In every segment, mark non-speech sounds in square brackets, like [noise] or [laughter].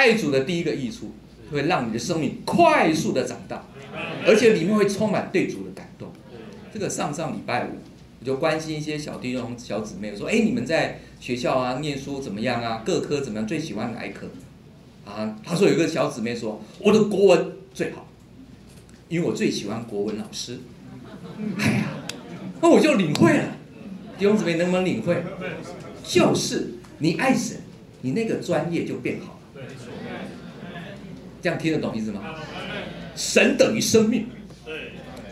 爱主的第一个益处，会让你的生命快速的长大，而且里面会充满对主的感动。这个上上礼拜五，我就关心一些小弟兄、小姊妹，说：“哎，你们在学校啊念书怎么样啊？各科怎么样？最喜欢哪一科？”啊，他说有一个小姊妹说：“我的国文最好，因为我最喜欢国文老师。[laughs] ”哎呀，那我就领会了。弟兄姊妹能不能领会？就是你爱神，你那个专业就变好了。这样听得懂意思吗？神等于生命，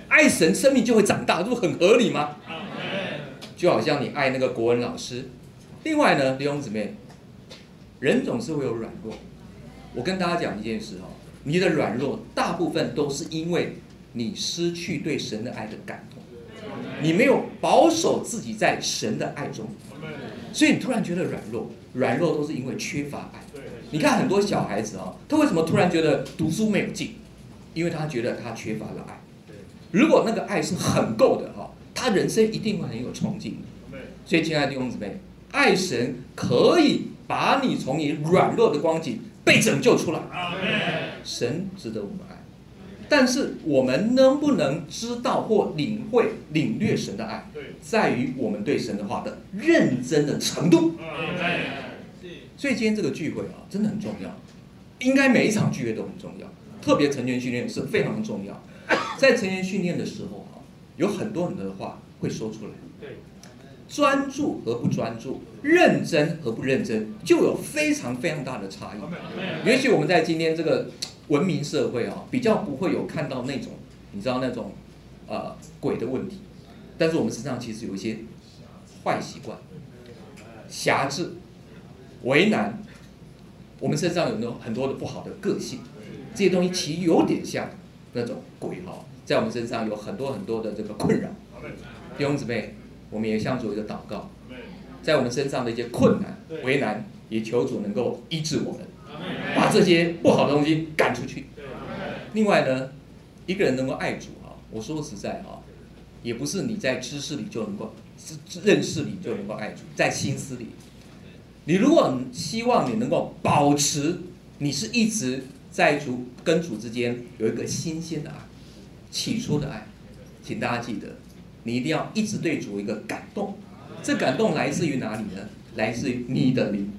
爱神生命就会长大，这不很合理吗？就好像你爱那个国文老师。另外呢，弟兄姊妹，人总是会有软弱。我跟大家讲一件事哦，你的软弱大部分都是因为你失去对神的爱的感动，你没有保守自己在神的爱中，所以你突然觉得软弱。软弱都是因为缺乏爱。你看很多小孩子哦，他为什么突然觉得读书没有劲？因为他觉得他缺乏了爱。如果那个爱是很够的哈，他人生一定会很有冲劲。所以，亲爱的弟兄姊妹，爱神可以把你从你软弱的光景被拯救出来。神值得我们爱，但是我们能不能知道或领会、领略神的爱，在于我们对神的话的认真的程度。所以今天这个聚会啊，真的很重要，应该每一场聚会都很重要，特别成员训练是非常重要。在成员训练的时候啊，有很多很多的话会说出来。对，专注和不专注，认真和不认真，就有非常非常大的差异。也许我们在今天这个文明社会啊，比较不会有看到那种，你知道那种呃鬼的问题，但是我们身上其实有一些坏习惯，狭制。为难，我们身上有很多很多的不好的个性，这些东西其实有点像那种鬼哈，在我们身上有很多很多的这个困扰。弟兄姊妹，我们也向主一个祷告，在我们身上的一些困难、为难，也求主能够医治我们，把这些不好的东西赶出去。另外呢，一个人能够爱主哈，我说实在哈，也不是你在知识里就能够、认识里就能够爱主，在心思里。你如果希望你能够保持，你是一直在主跟主之间有一个新鲜的爱，起初的爱，请大家记得，你一定要一直对主一个感动。这感动来自于哪里呢？来自于你的灵。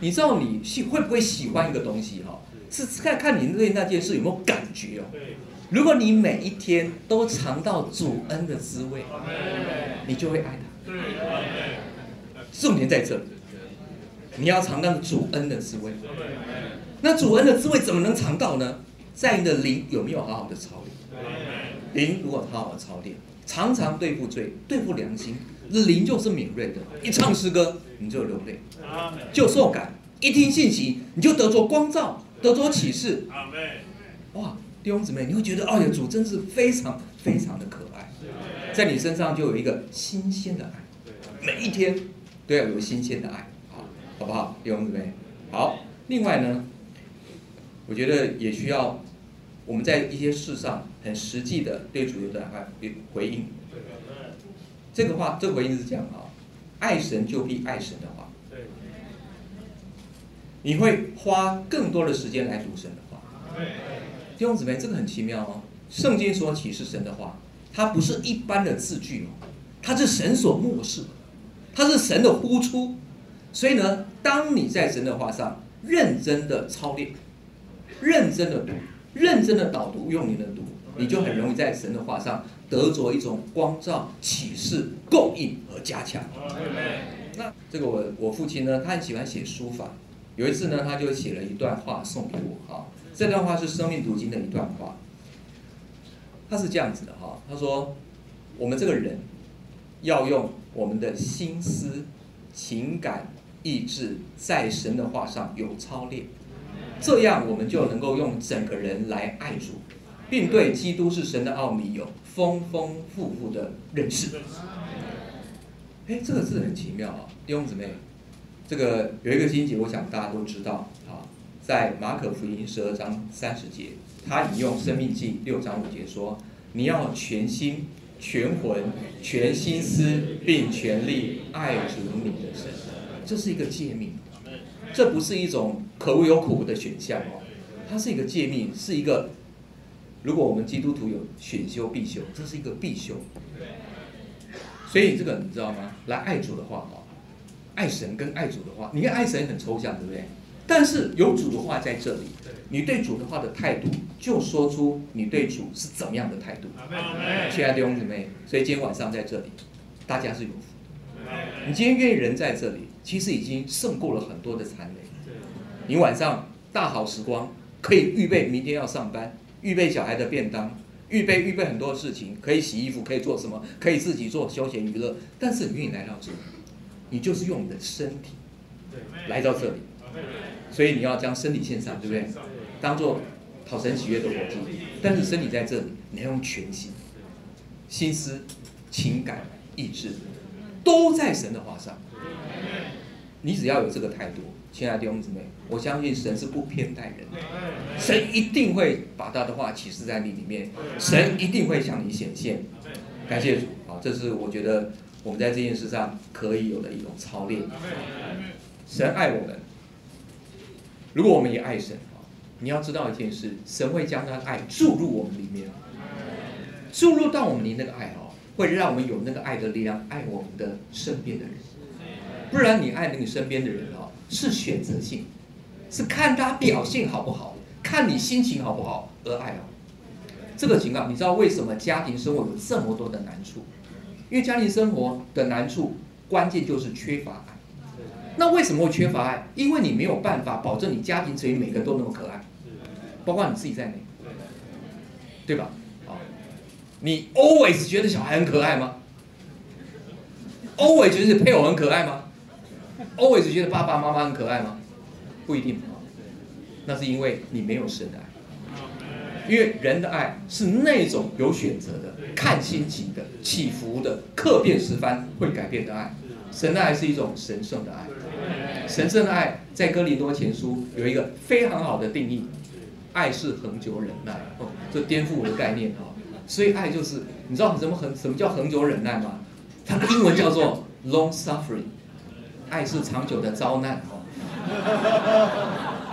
你知道你喜会不会喜欢一个东西哈？是看看你对那件事有没有感觉哦。如果你每一天都尝到主恩的滋味，你就会爱他。重点在这里。你要尝到主恩的滋味，那主恩的滋味怎么能尝到呢？在你的灵有没有好好的操练？灵如果好好的操练，常常对付罪，对付良心，灵就是敏锐的。一唱诗歌，你就流泪，就受感；一听信息，你就得着光照，得着启示。哇，弟兄姊妹，你会觉得，哦呀，主真是非常非常的可爱，在你身上就有一个新鲜的爱，每一天都要有新鲜的爱。好不好，弟兄姊妹？好。另外呢，我觉得也需要我们在一些事上很实际的对主的爱回应。这个话，这个回应是这样啊：爱神就必爱神的话。你会花更多的时间来读神的话。弟兄姊妹，这个很奇妙哦。圣经所启示神的话，它不是一般的字句哦，它是神所漠视，它是神的呼出。所以呢，当你在神的话上认真的操练、认真的读、认真的导读、用你的读，你就很容易在神的话上得着一种光照、启示、供应和加强。那这个我我父亲呢，他很喜欢写书法。有一次呢，他就写了一段话送给我哈。这段话是生命读经的一段话。他是这样子的哈，他说：我们这个人要用我们的心思、情感。意志在神的话上有操练，这样我们就能够用整个人来爱主，并对基督是神的奥秘有丰丰富富的认识。哎，这个字很奇妙啊，弟兄姊妹，这个有一个经节，我想大家都知道啊，在马可福音十二章三十节，他引用生命记六章五节说：“你要全心、全魂、全心思，并全力爱主你的神。”这是一个诫命，这不是一种可无有苦的选项哦，它是一个诫命，是一个。如果我们基督徒有选修必修，这是一个必修。所以这个你知道吗？来爱主的话哈，爱神跟爱主的话，你看爱神很抽象，对不对？但是有主的话在这里，你对主的话的态度，就说出你对主是怎么样的态度。亲爱的弟兄姊妹，所以今天晚上在这里，大家是有福的。你今天愿意人在这里，其实已经胜过了很多的残雷。你晚上大好时光，可以预备明天要上班。预备小孩的便当，预备预备很多事情，可以洗衣服，可以做什么，可以自己做休闲娱乐。但是你愿意来到这里，你就是用你的身体来到这里，所以你要将身体献上，对不对？当做讨神喜悦的活祭。但是身体在这里，你要用全心、心思、情感、意志，都在神的话上。你只要有这个态度。亲爱的弟兄姊妹，我相信神是不偏待人的，神一定会把他的话启示在你里面，神一定会向你显现。感谢主，好，这是我觉得我们在这件事上可以有的一种操练。神爱我们，如果我们也爱神啊，你要知道一件事，神会将他的爱注入我们里面，注入到我们里那个爱哦，会让我们有那个爱的力量，爱我们的身边的人。不然你爱你身边的人哦。是选择性，是看他表现好不好，看你心情好不好而爱哦。这个情况，你知道为什么家庭生活有这么多的难处？因为家庭生活的难处，关键就是缺乏爱。那为什么会缺乏爱？因为你没有办法保证你家庭成员每个都那么可爱，包括你自己在内，对吧？啊，你 always 觉得小孩很可爱吗？always 觉得配偶很可爱吗 [laughs] always 觉得爸爸妈妈很可爱吗？不一定，那是因为你没有神的爱。因为人的爱是那种有选择的、看心情的、起伏的、客变十番会改变的爱。神的爱是一种神圣的爱。神圣的爱在哥林多前书有一个非常好的定义：爱是恒久忍耐。哦，这颠覆我的概念哦。所以爱就是，你知道什么恒什么叫恒久忍耐吗？它的英文叫做 long suffering。爱是长久的遭难哦，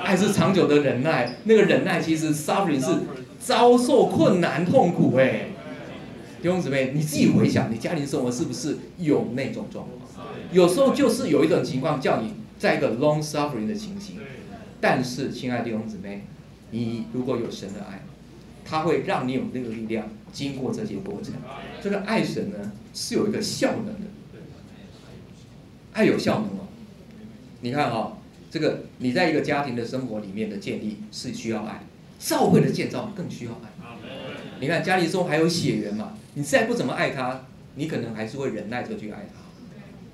爱是长久的忍耐。那个忍耐其实 suffering 是遭受困难痛苦哎。弟兄姊妹，你自己回想，你家庭生活是不是有那种状况？有时候就是有一种情况叫你在一个 long suffering 的情形。但是，亲爱的弟兄姊妹，你如果有神的爱，他会让你有那个力量经过这些过程。这个爱神呢，是有一个效能的。爱有效能哦，你看哈，这个你在一个家庭的生活里面的建立是需要爱，教会的建造更需要爱。你看家里中还有血缘嘛，你再不怎么爱他，你可能还是会忍耐着去爱他，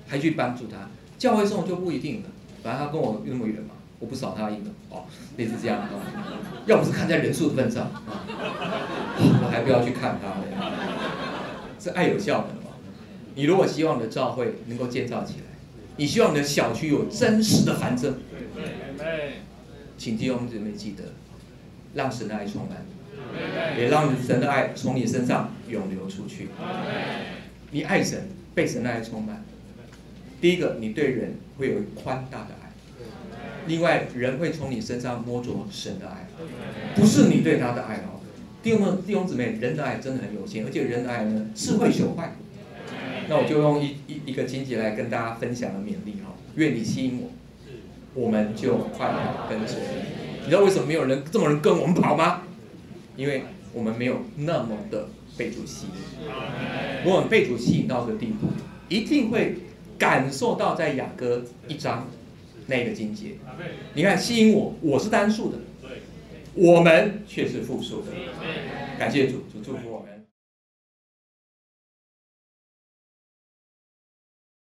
还去帮助他。教会中就不一定了，反正他跟我那么远嘛，我不扫他一个哦，类似这样啊。要不是看在人数的份上啊，我还不要去看他了。是爱有效能嘛？你如果希望你的教会能够建造起来。你希望你的小区有真实的繁盛，请弟兄姊妹记得，让神的爱充满，也让神的爱从你身上涌流出去。你爱神，被神的爱充满。第一个，你对人会有宽大的爱；另外，人会从你身上摸着神的爱，不是你对他的爱哦。弟兄弟兄姊妹，人的爱真的很有限，而且人的爱呢是会朽坏。那我就用一一一个经节来跟大家分享的勉励哈，愿你吸引我，我们就快跑跟随你。你知道为什么没有人这么人跟我们跑吗？因为我们没有那么的被主吸引。如果我们被主吸引到这个地步，一定会感受到在雅歌一章那个经节。你看吸引我，我是单数的，我们却是复数的。感谢主，主祝福我们。